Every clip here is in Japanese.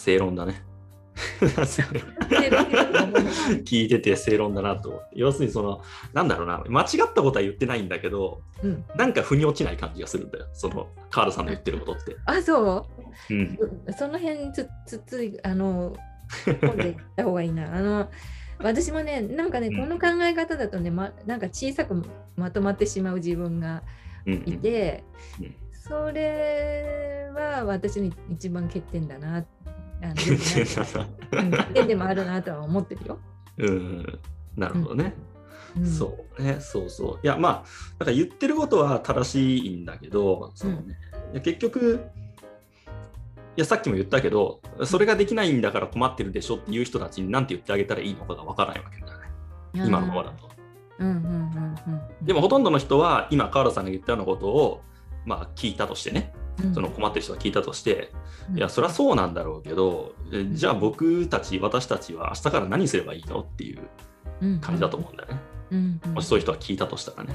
正論だね。聞いてて正論だなと要するにそのなんだろうな。間違ったことは言ってないんだけど、うん、なんか腑に落ちない感じがするんだよ。そのカールさんの言ってることって。あそう、うん、その辺つつつあの今度言った方がいいな。あの私もねなんかね、この考え方だとね、ま、なんか小さくまとまってしまう自分がいて、うん。うん、それは私の一番欠点だなっあ でもあるなとは思ってるよ。うんなるほどね。うん、そうね、そうそう。いや、まあ、だから言ってることは正しいんだけど、そのね、うん、結局、いや、さっきも言ったけど、それができないんだから困ってるでしょっていう人たちに何て言ってあげたらいいのかがわからないわけだよね。今のままだと。でもほとんどの人は今、河原さんが言ったようなことを、まあ、聞いたとしてね、その困ってる人が聞いたとして、うん、いやそりゃそうなんだろうけど、じゃあ僕たち私たちは明日から何すればいいのっていう感じだと思うんだよね、うん。もしそういう人が聞いたとしたらね、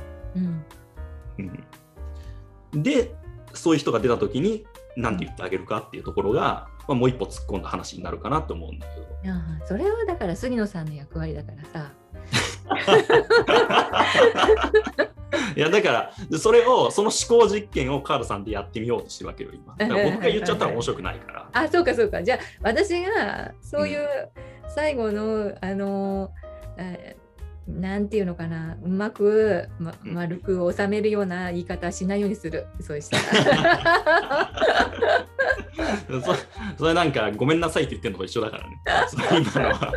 うん。でそういう人が出た時に何て言ってあげるかっていうところが、まあ、もう一歩突っ込んだ話になるかなと思うんだけど。いやそれはだから杉野さんの役割だからさ いやだからそれをその思考実験をカールさんでやってみようとしてるわけよ今。僕が言っちゃったら面白くないから。あそうかそうか。じゃあ私がそういう最後の、うん、あのなんていうのかなうまく、ま、丸く収めるような言い方しないようにする、うん、そうしたら。そそれなんかごめんなさいって言ってるのと一緒だからね。今のは。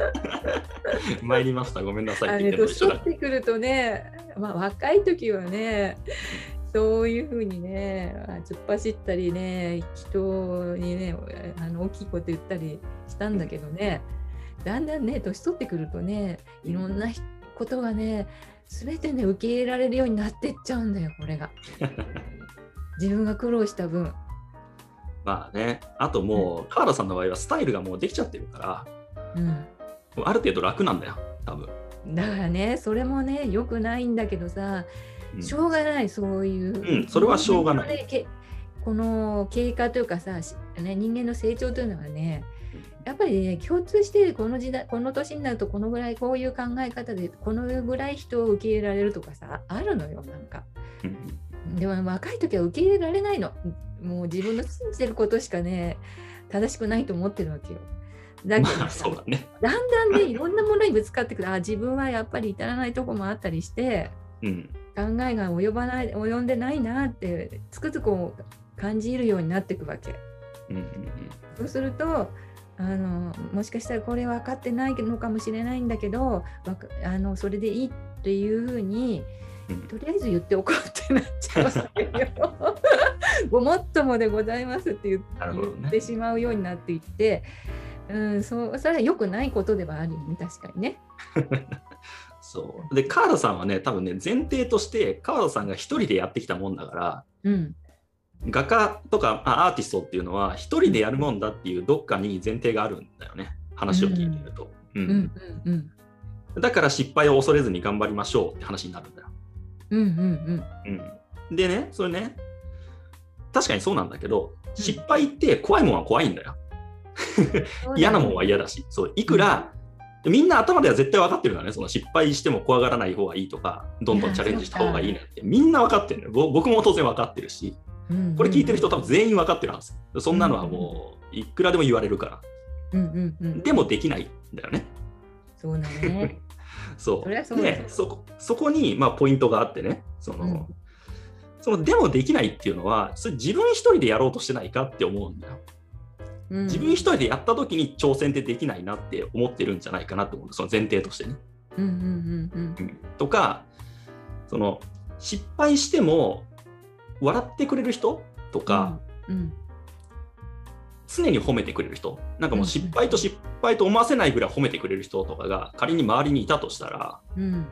参りました。ごめんなさいって言ってるのと一緒だってくるとね、まあ、若い時はねそういうふうにね突っ走ったりね人にねあの大きいこと言ったりしたんだけどねだんだんね年取ってくるとねいろんな人ことがね全てね受け入れられるようになってっちゃうんだよこれが。自分が苦労した分。まあねあともう、うん、川原さんの場合はスタイルがもうできちゃってるから、うん、ある程度楽なんだよ多分。だからねそれもねよくないんだけどさ、うん、しょうがないそういう、うん、それはしょうがない、この経過というかさ、ね、人間の成長というのはねやっぱりね共通してこの時代この年になるとこのぐらいこういう考え方でこのぐらい人を受け入れられるとかさあるのよなんか。でも若い時は受け入れられないの。もう自分の信じてることしかね正しくないと思ってるわけよ。だけど、まあだね、だんだんねいろんなものにぶつかってくるあ自分はやっぱり至らないとこもあったりして、うん、考えが及ばない及んでないなってつくづく感じるようになっていくわけ。うんうんうん、そうするとあのもしかしたらこれ分かってないのかもしれないんだけどあのそれでいいっていうふうに、とりあえず言っておこうってなっちゃうわけよ。ごもっともでございますって言,、ってしまうようになっていって、うん、そそれは良くないことではあるよね確かにね。そうでカードさんはね多分ね前提としてカードさんが一人でやってきたもんだから、うん、画家とかアーティストっていうのは一人でやるもんだっていうどっかに前提があるんだよね。話を聞いてると、だから失敗を恐れずに頑張りましょうって話になるんだよ、うんうんうん、でねそれね確かにそうなんだけど失敗って怖いもんは怖いんだよ。嫌なもんは嫌だし。そういくら、みんな頭では絶対分かってるからね。その失敗しても怖がらない方がいいとかどんどんチャレンジした方がいいなんて。みんな分かってるのよ。僕も当然分かってるしこれ聞いてる人多分全員分かってるはず。そんなのはもういくらでも言われるから。うんうんうん、でもできないんだよね。そうだね。そう。そでそこそこにまあポイントがあってね、その、うん、そのでもできないっていうのは、それ自分一人でやろうとしてないかって思うんだよ。うん、自分一人でやった時に挑戦ってできないなって思ってるんじゃないかなと思うその前提としてね。とかその失敗しても笑ってくれる人？とか、うんうん、常に褒めてくれる人？なんかもう失敗と失敗と思わせないぐらい褒めてくれる人とかが仮に周りにいたとしたら、うん、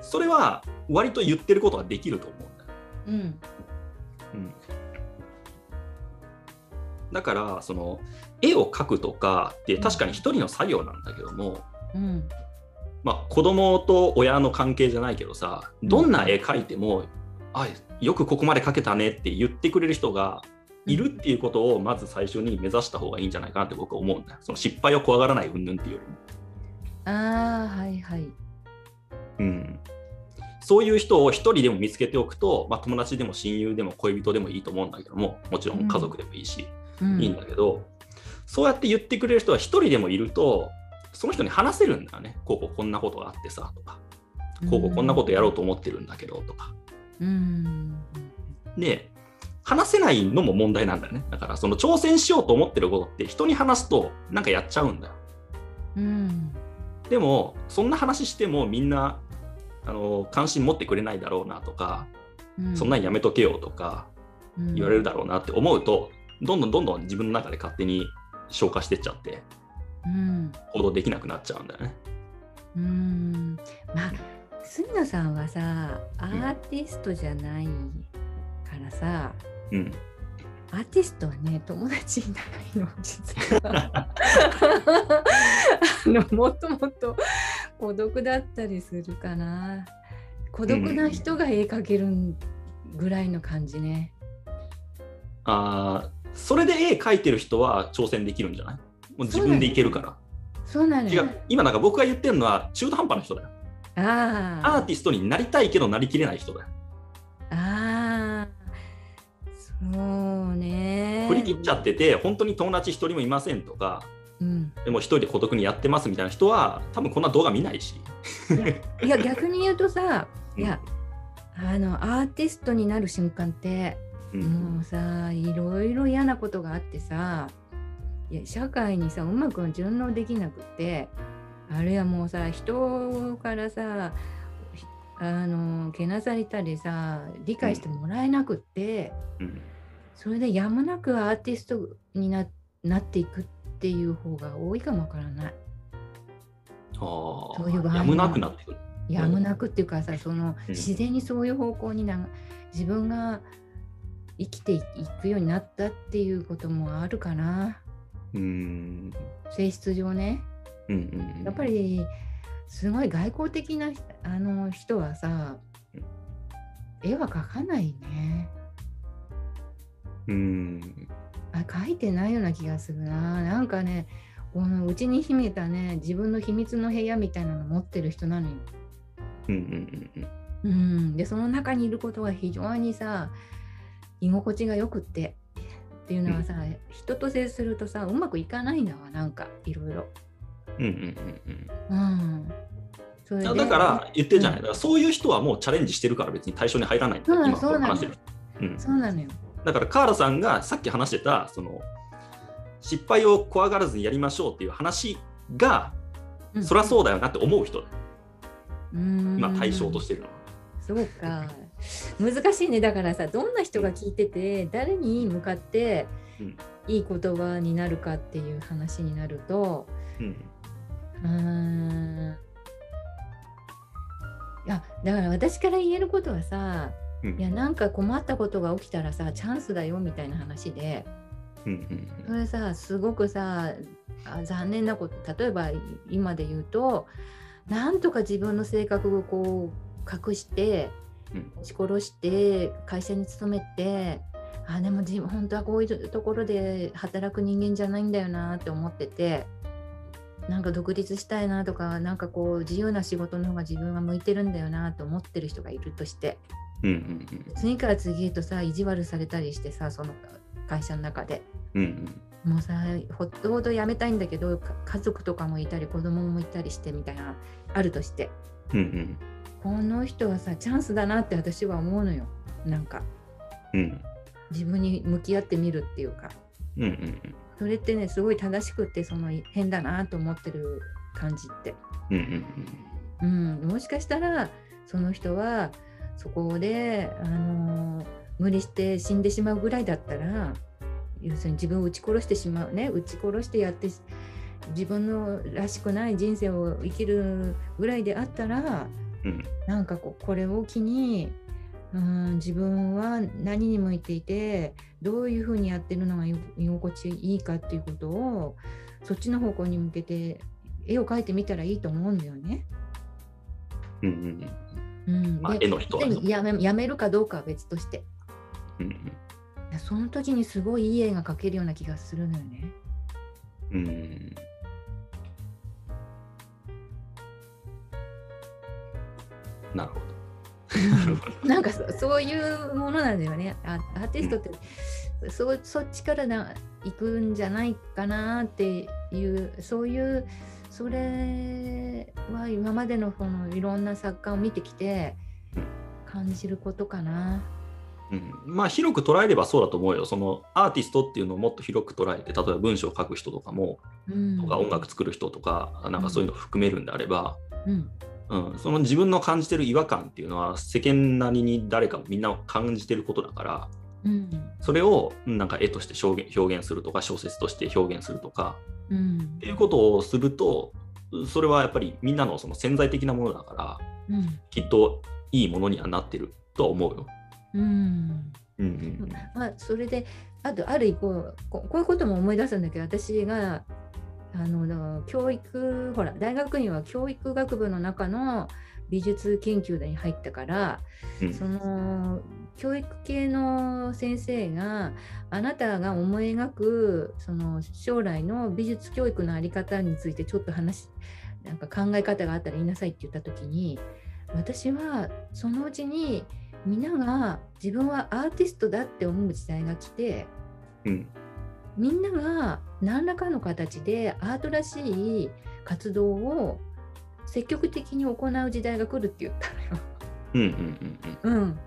それは割と言ってることができると思うんだよ。うん。うん、だからその絵を描くとかって確かに一人の作業なんだけども、うん。まあ、子供と親の関係じゃないけどさどんな絵描いても、あよくここまで描けたねって言ってくれる人がいるっていうことをまず最初に目指した方がいいんじゃないかなって僕は思うんだよ。その失敗を怖がらない云々っていうよりも。ああ、はいはい。うん。そういう人を一人でも見つけておくと、まあ、友達でも親友でも恋人でもいいと思うんだけども、もちろん家族でもいいし、うん、いいんだけど、そうやって言ってくれる人は一人でもいると、その人に話せるんだよね。こうこうこんなことがあってさとか、こうこうこんなことやろうと思ってるんだけどとか。うん、で、話せないのも問題なんだよね。だからその挑戦しようと思ってることって人に話すとなんかやっちゃうんだよ。うん、でもそんな話してもみんなあの関心持ってくれないだろうなとか、うん、そんなんやめとけよとか言われるだろうなって思うと、どんどんどんどん自分の中で勝手に消化してっちゃって、うん、行動できなくなっちゃうんだよね。うんまあ杉野さんはさアーティストじゃないからさ、うん、アーティストはね友達いないの 実は。あのもっともっと孤独だったりするかな。孤独な人が絵描けるぐらいの感じね、うん、あそれで絵描いてる人は挑戦できるんじゃない？もう自分でいけるから。そうなの違う今なんか僕が言ってるのは中途半端な人だよあアーティストになりたいけどなりきれない人だよ。ああそうね。振り切っちゃってて本当に友達一人もいませんとか、うん、でも一人で孤独にやってますみたいな人は多分こんな動画見ないし。いや逆に言うとさ いや、あのアーティストになる瞬間ってもうさいろいろ嫌なことがあってさいや社会にさうまく順応できなくてあるいはもうさ人からさあのけなされたりさ理解してもらえなくって、うん、それでやむなくアーティストにななっていくっていう方が多いかもわからない。あそういう場合やむなくなってくる。やむなくっていうかさその、自然にそういう方向にな自分が生きていくようになったっていうこともあるかな。うん性質上ね。うんやっぱりすごい外交的なあの人はさ絵は描かないね。うんあ描いてないような気がするな。なんかねこのうちに秘めたね自分の秘密の部屋みたいなの持ってる人なのよ。うんうんうんうん。うん、でその中にいることが非常にさ居心地がよくってっていうのはさ、うん、人と接するとさうまくいかないんだわなんかいろいろ。うんうんうんうん。それだから言ってるじゃない、うん、だからそういう人はもうチャレンジしてるから別に対象に入らないそう今話してる。うん、そうなのよ。だからカーラさんがさっき話してたその失敗を怖がらずにやりましょうっていう話が、うん、そりゃそうだよなって思う人だ。今対象としてるのは。そうか。難しいねだからさどんな人が聞いてて誰に向かっていい言葉になるかっていう話になると、うん、うん。いやだから私から言えることはさ、うん、いやなんか困ったことが起きたらさチャンスだよみたいな話で、うん、それさすごくさあ残念なこと例えば今で言うとなんとか自分の性格をこう隠して押し殺して会社に勤めてあでも自分本当はこういうところで働く人間じゃないんだよなって思っててなんか独立したいなとかなんかこう自由な仕事の方が自分は向いてるんだよなと思ってる人がいるとして、うんうんうん、次から次へとさ意地悪されたりしてさその会社の中で、うんうん、もうさほっとほど辞めたいんだけど家族とかもいたり子供もいたりしてみたいなあるとして、うんうん、この人はさチャンスだなって私は思うのよ。なんか、うん、自分に向き合ってみるっていうか。うんうんうん。それってねすごい正しくてその変だなと思ってる感じって。うん、うん。うん、もしかしたらその人はそこで、あのー、無理して死んでしまうぐらいだったら要するに自分を撃ち殺してしまうね撃ち殺してやって自分のらしくない人生を生きるぐらいであったら、うん、なんかこうこれを機にうん自分は何に向いていてどういうふうにやってるのが居心地いいかっていうことをそっちの方向に向けて絵を描いてみたらいいと思うんだよね。うんうんうんまあ、絵の人は、ね、やめやめるかどうかは別として。うんその時にすごいいい絵が描けるような気がするのよね。うんなるほど。なんかそういうものなんだよね。アーティストって、うん、そそっちからな行くんじゃないかなっていうそういうそれは今までのこのいろんな作家を見てきて感じることかな。うん、まあ広く捉えればそうだと思うよ。そのアーティストっていうのをもっと広く捉えて、例えば文章を書く人とかも、うん、とか音楽作る人とか、なんかそういうのを含めるんであれば、うん、うん、その自分の感じてる違和感っていうのは世間なりに誰かもみんな感じてることだから、うん、それをなんか絵として表現表現するとか小説として表現するとか、うん、っていうことをするとそれはやっぱりみんなのその潜在的なものだから、うん、きっといいものにはなってるとは思うよ。うん。うんうんまあ、それであとある一方こういうことも思い出すんだけど私があの教育ほら大学院は教育学部の中の美術研究に入ったから、うん、その教育系の先生があなたが思い描くその将来の美術教育の在り方についてちょっと話なんか考え方があったら言いなさいって言った時に私はそのうちにみんなが自分はアーティストだって思う時代が来て、うん、みんなが何らかの形でアートらしい活動を積極的に行う時代が来るって言ったのよ。うんうんうんうん、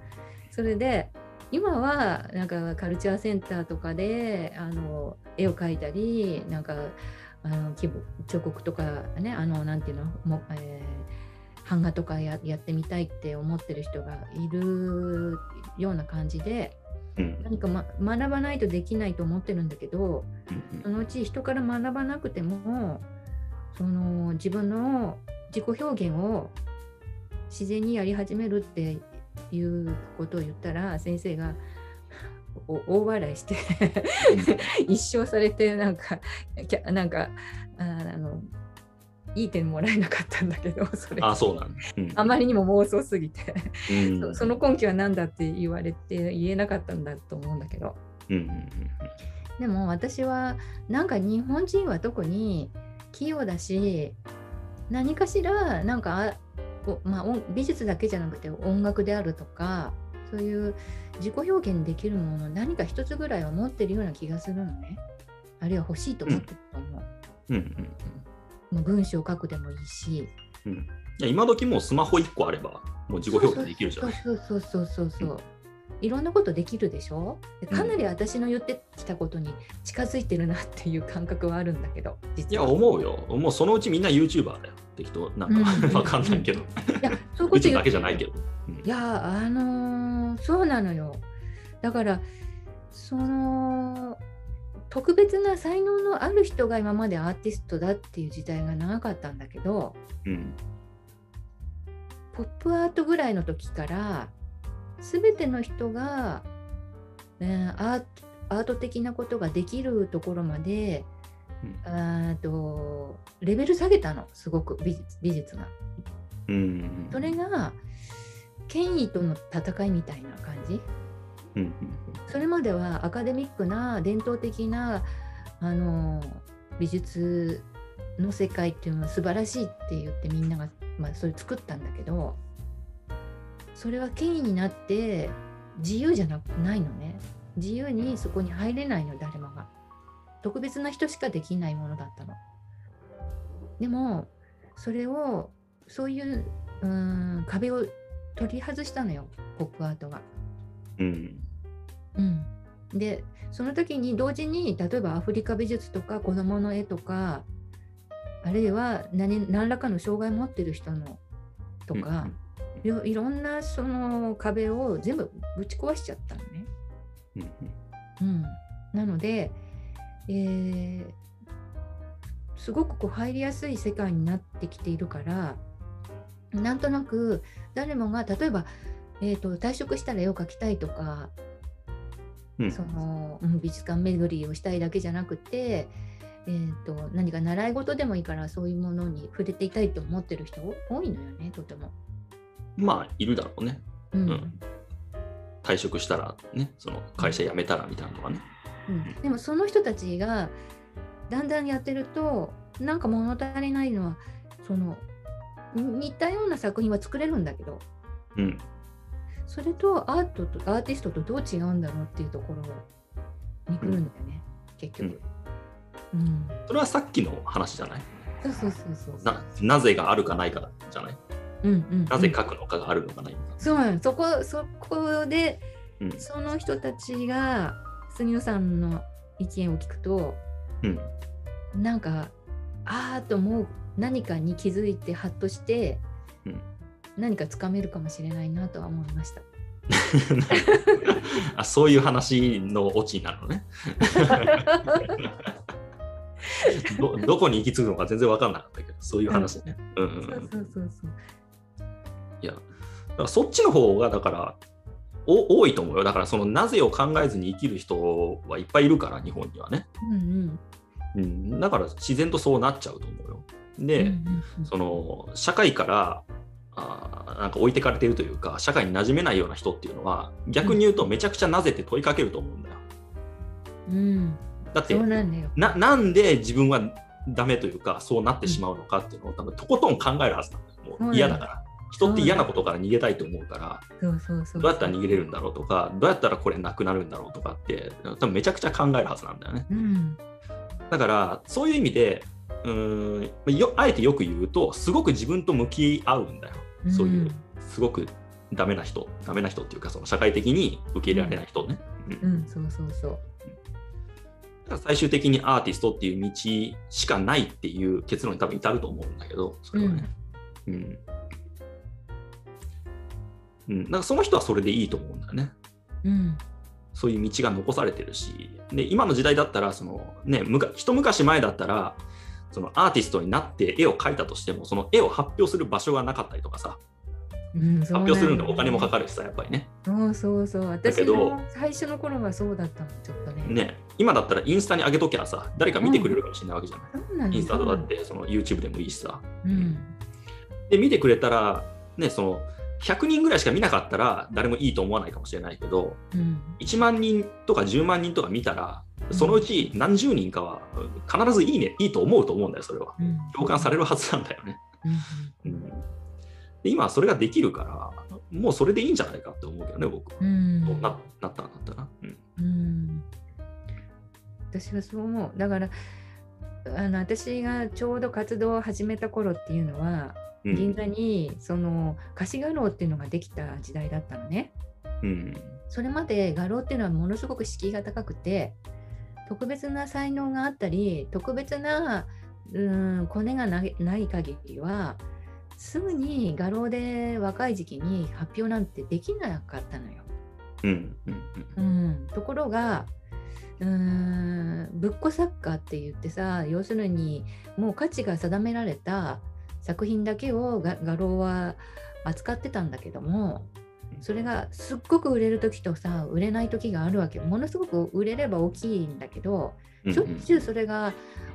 それで今はなんかカルチャーセンターとかであの絵を描いたりなんかあの彫刻とかねあのなんていうのも、えー、版画とかややってみたいって思ってる人がいるような感じで、うん、何か、ま、学ばないとできないと思ってるんだけど、うん、そのうち人から学ばなくてもその自分の自己表現を自然にやり始めるっていうことを言ったら先生が大笑いして 一生されてなんかなんかあのいい点もらえなかったんだけど それ。あそうなん、うん、あまりにも妄想すぎて。そその根拠は何だって言われて言えなかったんだと思うんだけど、うんうんうん、でも私はなんか日本人は特に器用だし何かしらなんかまあ、美術だけじゃなくて音楽であるとかそういう自己表現できるもの何か一つぐらいは持ってるような気がするのね。あるいは欲しいと思ってると思う。うんうんうん、文章を書くでもいいし、うん、いや今時もうスマホ1個あればもう自己表現できるじゃない。そうそうそうそうそう、うんいろんなことできるでしょかなり私の言ってきたことに近づいてるなっていう感覚はあるんだけどいや思うよもうそのうちみんな YouTuber だよ適当なんか、うん、わかんないけどいやそういうことだけじゃないけど、うん、いやあのー、そうなのよだからその特別な才能のある人が今までアーティストだっていう時代が長かったんだけど、うん、ポップアートぐらいの時から全ての人が、ね、アート的なことができるところまで、うん、とレベル下げたのすごく美美術が。うん、それが権威との戦いみたいな感じ。うん、それまではアカデミックな伝統的なあの美術の世界っていうのは素晴らしいって言ってみんなが、まあ、それ作ったんだけどそれは権威になって自由じゃなくないのね。自由にそこに入れないの誰もが。特別な人しかできないものだったの。でもそれをそういううん壁を取り外したのよポップアートが。うん、うん、でその時に同時に例えばアフリカ美術とか子どもの絵とかあるいは何何らかの障害を持ってる人のとか、いろんなその壁を全部ぶち壊しちゃったのね。うん、なので、えー、すごくこう入りやすい世界になってきているからなんとなく誰もが例えば、えーと、退職したら絵を描きたいとか、うん、その美術館巡りをしたいだけじゃなくて、えーと何か習い事でもいいからそういうものに触れていたいと思ってる人多いのよねとても。まあいるだろうね。うん、うん、退職したらねその会社辞めたらみたいなのがね、うん、でもその人たちがだんだんやってるとなんか物足りないのはその似たような作品は作れるんだけど、うん、それとアートとアーティストとどう違うんだろうっていうところに来るんだよね、うん、結局、うん、それはさっきの話じゃない？そうそうそうそう。ななぜがあるかないかじゃない、うんうん、うん、なぜ書くのかがあるのかないそうそこそこで、うん、その人たちが杉野さんの意見を聞くと、うん、なんかああと思う何かに気づいてハッとして、うん、何かつかめるかもしれないなとは思いました。あそういう話のオチになるのね ど。どこに行き着くのか全然分かんなかったけど、そういう話ね。うん、うん、そうそうそうそう。いや、だからそっちの方が、だから、お多いと思うよ。だからそのなぜを考えずに生きる人はいっぱいいるから、日本にはね。うんうん、うん、だから自然とそうなっちゃうと思うよ。で、その社会からあなんか置いてかれてるというか社会に馴染めないような人っていうのは逆に言うとめちゃくちゃなぜって問いかけると思うんだよ。うん、だってななんで自分はダメというかそうなってしまうのかっていうのを多分とことん考えるはずなんだよ。もう嫌だから。人って嫌なことから逃げたいと思うからどうやったら逃げれるんだろうとかどうやったらこれなくなるんだろうとかって多分めちゃくちゃ考えるはずなんだよね。うん、だからそういう意味でうん。よあえてよく言うとすごく自分と向き合うんだよ、うん、そういうすごくダメな人ダメな人っていうかその社会的に受け入れられない人ね。うん、うん、そうそうそう。だから最終的にアーティストっていう道しかないっていう結論に多分至ると思うんだけどそれはね。うん、うん。うん、だからその人はそれでいいと思うんだよね。うん、そういう道が残されてるし。で今の時代だったらその、ね、むか一昔前だったらそのアーティストになって絵を描いたとしてもその絵を発表する場所がなかったりとかさ、うん、発表するのお金もかかるしさやっぱりね。そうそうそう。私も最初の頃はそうだったのちょっとね。ね今だったらインスタに上げときゃさ誰か見てくれるかもしれないわけじゃない、うん、インスタとかってその YouTube でもいいしさ、うん、で見てくれたらねその100人ぐらいしか見なかったら誰もいいと思わないかもしれないけど、うん、1万人とか10万人とか見たらそのうち何十人かは必ずいいね、いいと思うと思うんだよ、それは。共感されるはずなんだよね。うん、で今はそれができるから、もうそれでいいんじゃないかって思うけどね、僕。うん、ななったんだったら。うん、うん、私はそう思う。だからあの私がちょうど活動を始めた頃っていうのは、銀座にその貸し画廊っていうのができた時代だったのね。うん、それまで画廊っていうのはものすごく敷居が高くて特別な才能があったり特別なうんコネがない限りはすぐに画廊で若い時期に発表なんてできなかったのよ。うんうん、ところがうんぶっこ作家って言ってさ要するにもう価値が定められた作品だけを画廊は扱ってたんだけどもそれがすっごく売れる時とさ売れない時があるわけものすごく売れれば大きいんだけど、しょっちゅうそれが、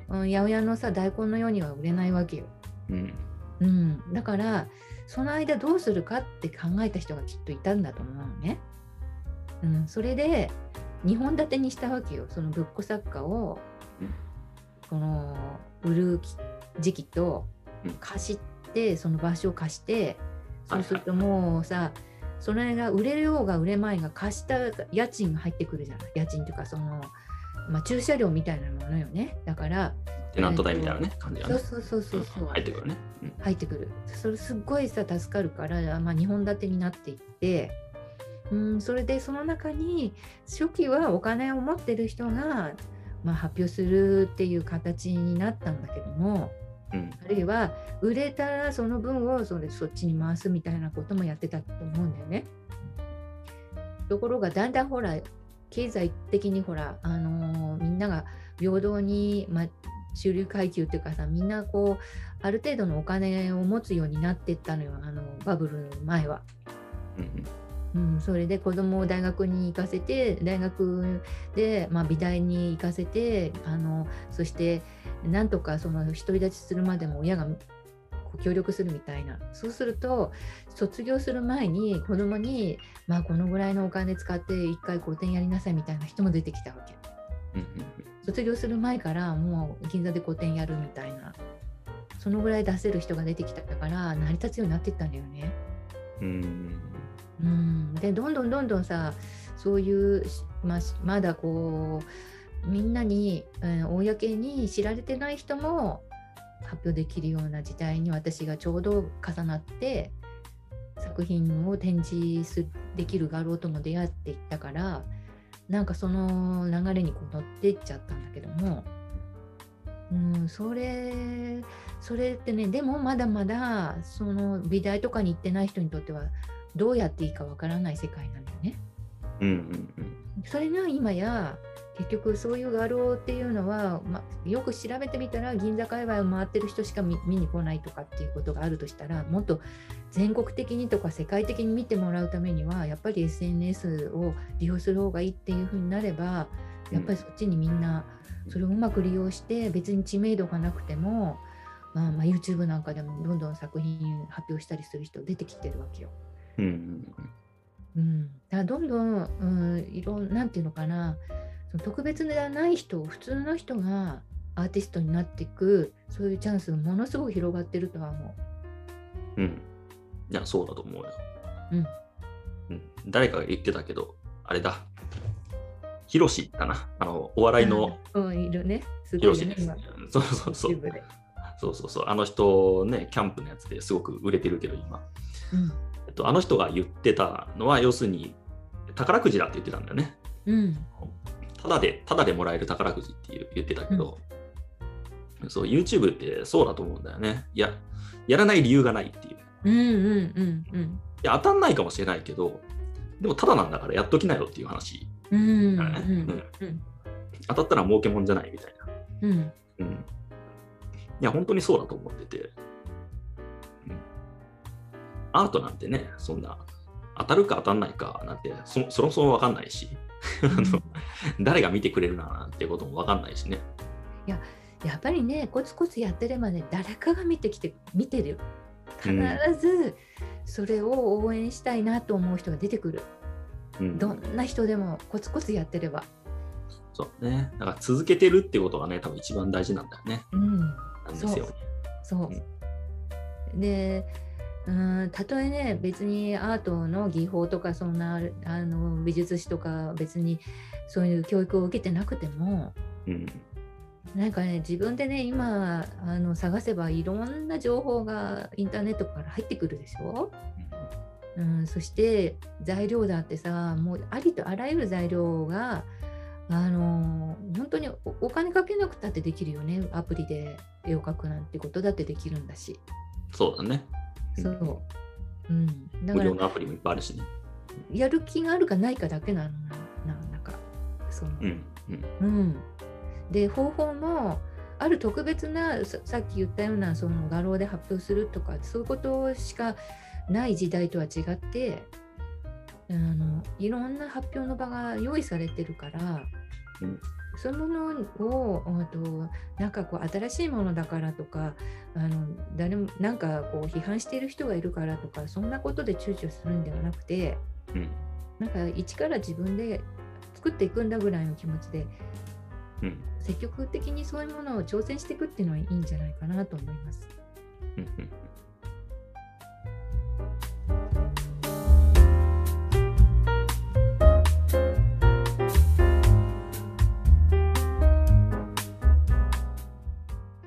うん、八百屋のさ大根のようには売れないわけよ。うん、うん、だからその間どうするかって考えた人がきっといたんだと思うのね。うん、それで2本立てにしたわけよ。そのぶっこ作家を、この売る時期と貸してその場所を貸してそうするともうさ、それが売れようが売れまいが貸した家賃が入ってくるじゃない？家賃というかその、まあ、駐車料みたいなものよね。だからテナント代みたいなね感じが、ね、そうそうそうそう、入ってくるね、うん、入ってくる。それすっごいさ助かるから、まあ、2本立てになっていってうんそれでその中に初期はお金を持ってる人が、まあ、発表するっていう形になったんだけどもうん、あるいは売れたらその分をそれそっちに回すみたいなこともやってたと思うんだよね。ところがだんだんほら経済的にほら、あのー、みんなが平等に、ま主流階級っていうかさみんなこうある程度のお金を持つようになっていったのよあのバブルの前は。うん、それで子供を大学に行かせて大学で、まあ、美大に行かせてあのそしてなんとかその独り立ちするまでも親が協力するみたいなそうすると卒業する前に子供にまあこのぐらいのお金使って1回個展やりなさいみたいな人も出てきたわけ。卒業する前からもう銀座で個展やるみたいなそのぐらい出せる人が出てきたから成り立つようになっていったんだよね。うんうん。でどんどんどんどんさそういうままだこうみんなに、うん、公に知られてない人も発表できるような時代に私がちょうど重なって作品を展示すできる画廊とも出会っていったからなんかその流れにこう乗っていっちゃったんだけども、うん、それそれってねでもまだまだその美大とかに行ってない人にとってはどうやっていいかわからない世界なんだよね。うんうんうん、それが今や結局そういう画廊っていうのは、ま、よく調べてみたら銀座界隈を回ってる人しか見に来ないとかっていうことがあるとしたらもっと全国的にとか世界的に見てもらうためにはやっぱり SNS を利用する方がいいっていうふうになればやっぱりそっちにみんなそれをうまく利用して別に知名度がなくても、まあ、まあ YouTube なんかでもどんどん作品発表したりする人出てきてるわけよ。うんうん、だどんどん、うん、いろんなんていうのかなその特別ではない人普通の人がアーティストになっていくそういうチャンスがものすごく広がってるとは思う。うん。いや、そうだと思うよ。うん。うん、誰かが言ってたけど、あれだ。ヒロシかなあの、お笑いの。うん、いるね。すごい、ね、そうそうそう。そうそうそう。あの人ね、キャンプのやつですごく売れてるけど、今。うん、と、あの人が言ってたのは、要するに、宝くじだって言ってたんだよね。うん。ただで、ただでもらえる宝くじっていう言ってたけど、うん、そう、YouTube ってそうだと思うんだよね。いや、やらない理由がないっていう。うんうんうんうん。いや、当たんないかもしれないけど、でもただなんだからやっときなよっていう話、うん当たったら儲けもんじゃないみたいな。うん。うん。いや、本当にそうだと思ってて。うん、アートなんてね、そんな、当たるか当たんないかなんてそ、そもそも分かんないし。誰が見てくれるななんてことも分かんないしね。いややっぱりねコツコツやってればね誰かが見てきて見てる。必ずそれを応援したいなと思う人が出てくる、うん、どんな人でもコツコツやってれば。そうね。だから続けてるってことがね多分一番大事なんだよね、うん、なんですよ。そう、うん、でうんたとえね別にアートの技法とかそんなあの美術史とか別にそういう教育を受けてなくても、うん、なんかね自分でね今あの探せばいろんな情報がインターネットから入ってくるでしょ、うん、そして材料だってさもうありとあらゆる材料があの本当にお金かけなくたってできるよねアプリで絵を描くなんてことだってできるんだしそうだねそう。うん。だから、無料のアプリもいっぱいあるしね。やる気があるかないかだけなのな、なんか、その。うん。うん、うん、で、方法も、ある特別なさっき言ったようなその画廊で発表するとかそういうことしかない時代とは違ってあのいろんな発表の場が用意されてるから、うん、そういうものをとなんかこう新しいものだからとかあの誰もなんかこう批判している人がいるからとかそんなことで躊躇するんではなくて、うん、なんか一から自分で作っていくんだぐらいの気持ちで、うん、積極的にそういうものを挑戦していくっていうのはいいんじゃないかなと思います。